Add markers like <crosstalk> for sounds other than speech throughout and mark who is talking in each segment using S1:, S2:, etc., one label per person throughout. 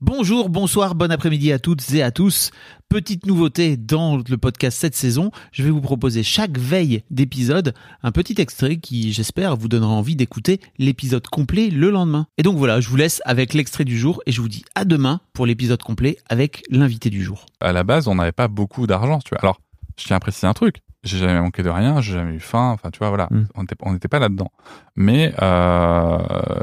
S1: Bonjour, bonsoir, bon après-midi à toutes et à tous. Petite nouveauté dans le podcast cette saison, je vais vous proposer chaque veille d'épisode un petit extrait qui, j'espère, vous donnera envie d'écouter l'épisode complet le lendemain. Et donc voilà, je vous laisse avec l'extrait du jour et je vous dis à demain pour l'épisode complet avec l'invité du jour.
S2: à la base, on n'avait pas beaucoup d'argent, tu vois. Alors, je tiens à préciser un truc. J'ai jamais manqué de rien, j'ai jamais eu faim. Enfin, tu vois, voilà.
S1: Mm.
S2: On n'était pas là-dedans. Mais, euh,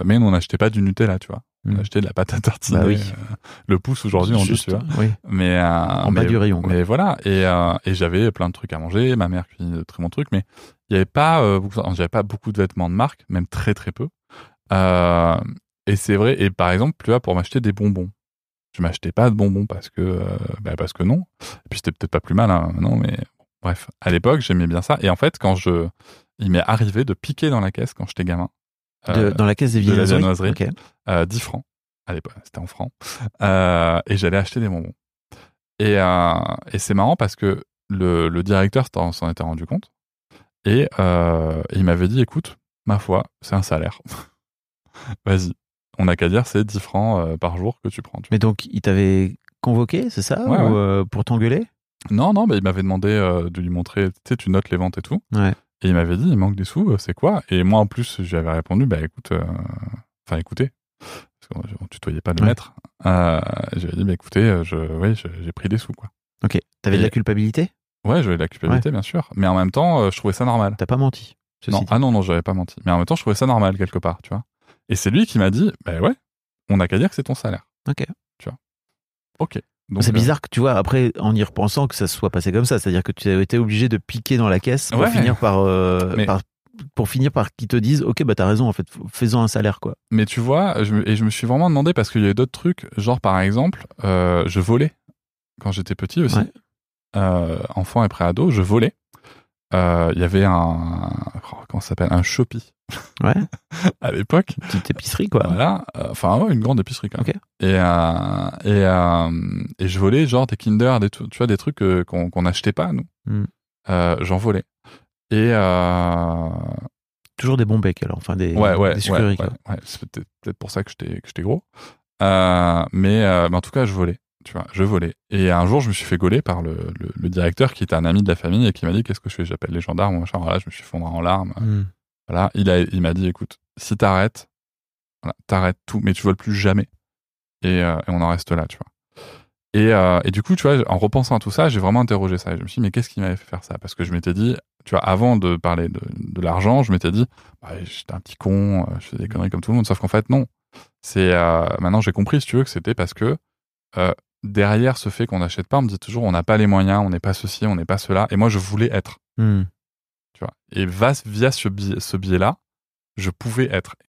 S2: mais on n'achetait pas du Nutella, tu vois. On
S1: Mm.
S2: achetait de la pâte à tartiner.
S1: Bah oui.
S2: euh, le pouce aujourd'hui, on dit, tu vois.
S1: oui.
S2: Mais, euh,
S1: En bas
S2: mais-
S1: du rayon, quoi.
S2: Mais voilà. Et, euh, et j'avais plein de trucs à manger. Ma mère cuisine de très bons trucs, mais il y avait pas, euh, beaucoup- j'avais pas beaucoup de vêtements de marque, même très très peu. Et c'est vrai. Et par exemple, tu vois, pour m'acheter des bonbons, je m'achetais pas de bonbons parce que, bah, parce que non. Et puis c'était peut-être pas plus mal, hein, non, mais bon, bref. À l'époque, j'aimais bien ça. Et en fait, quand je, il m'est arrivé de piquer dans la caisse quand j'étais gamin.
S1: De-
S2: Euh,
S1: dans la caisse des
S2: de la
S1: viennoiseries.
S2: viennoiserie.
S1: Ok.
S2: euh, 10 francs. À l'époque, c'était en francs. Euh, et j'allais acheter des bonbons. Et, et c'est marrant parce que le, le directeur s'en était rendu compte. Et il m'avait dit, écoute, ma foi, c'est un salaire. <laughs> Vas-y. On n'a qu'à dire, c'est 10 francs par jour que tu prends. tu
S1: Mais donc, il t'avait convoqué, c'est ça
S2: Ouais,
S1: ou,
S2: ouais.
S1: euh, Pour t'engueuler?
S2: Non, non, bah, il m'avait demandé euh, de lui montrer, tu sais, tu notes les ventes et tout.
S1: Ouais.
S2: Et il m'avait dit, il manque des sous, euh, c'est quoi? Et moi, en plus, j'avais répondu, bah écoute, euh, enfin écoutez, parce qu'on tutoyait pas le
S1: Ouais.
S2: maître. Euh, j'avais dit, bah écoutez, euh, je, oui, j'ai pris des sous, quoi.
S1: Ok. T'avais de la culpabilité?
S2: Ouais, j'avais de la culpabilité, bien sûr. Mais en même temps, je trouvais ça normal.
S1: T'as pas menti
S2: Non, ah non, non, j'avais pas menti. Mais en même temps, je trouvais ça normal, quelque part, tu vois. Et c'est lui qui m'a dit, bah ouais, on n'a qu'à dire que c'est ton salaire.
S1: Ok.
S2: Ok.
S1: C'est
S2: euh,
S1: bizarre que tu vois, après, en y repensant, que ça se soit passé comme ça. C'est-à-dire que tu as été obligé de piquer dans la caisse pour
S2: Ouais.
S1: finir par, euh,
S2: Mais-
S1: par- pour finir par qu'ils te disent, ok, bah t'as raison, en fait, faisons un salaire, quoi.
S2: Mais tu vois, je me- et je me suis vraiment demandé parce qu'il y avait d'autres trucs, genre par exemple, euh, je volais quand j'étais petit aussi,
S1: Ouais.
S2: Euh, enfant et pré-ado, je volais. Euh, Il y avait un, oh, comment ça s'appelle, un Shopee
S1: Ouais. <laughs>
S2: à l'époque.
S1: Petite épicerie, quoi.
S2: Voilà, Euh, enfin ouais, une grande épicerie quand même.
S1: Ok.
S2: Et euh, et et je volais genre des Kinder, des tu vois des trucs qu'on qu'on n'achetait pas nous. Euh, J'en volais. Et
S1: Toujours des bons becs, alors. Enfin, des,
S2: ouais, ouais,
S1: des sucreries,
S2: ouais, ouais, ouais. C'est peut-être peut-être pour ça que j'étais que j'étais gros. Euh, mais, euh, mais en tout cas, je volais. Tu vois, je volais. Et un jour, je me suis fait gauler par le, le, le directeur qui était un ami de la famille et qui m'a dit qu'est-ce que je fais? J'appelle les gendarmes. Machin. Voilà, je me suis fondre en larmes.
S1: Hmm.
S2: Voilà, il a, il m'a dit écoute, si t'arrêtes, voilà, t'arrêtes tout, mais tu voles plus jamais. Et, euh, et on en reste là, tu vois. Et, euh, et du coup, tu vois, en repensant à tout ça, j'ai vraiment interrogé ça. Et je me suis dit, mais qu'est-ce qui m'avait fait faire ça? Parce que je m'étais dit, tu vois, avant de parler de, de l'argent, je m'étais dit, bah, j'étais un petit con, euh, je fais des conneries comme tout le monde. Sauf qu'en fait, non. C'est euh, maintenant j'ai compris, si tu veux, que c'était parce que euh, derrière ce fait qu'on n'achète pas, on me dit toujours, on n'a pas les moyens, on n'est pas ceci, on n'est pas cela. Et moi, je voulais être
S1: Hmm.
S2: tu vois. Et via ce biais-là, je pouvais être.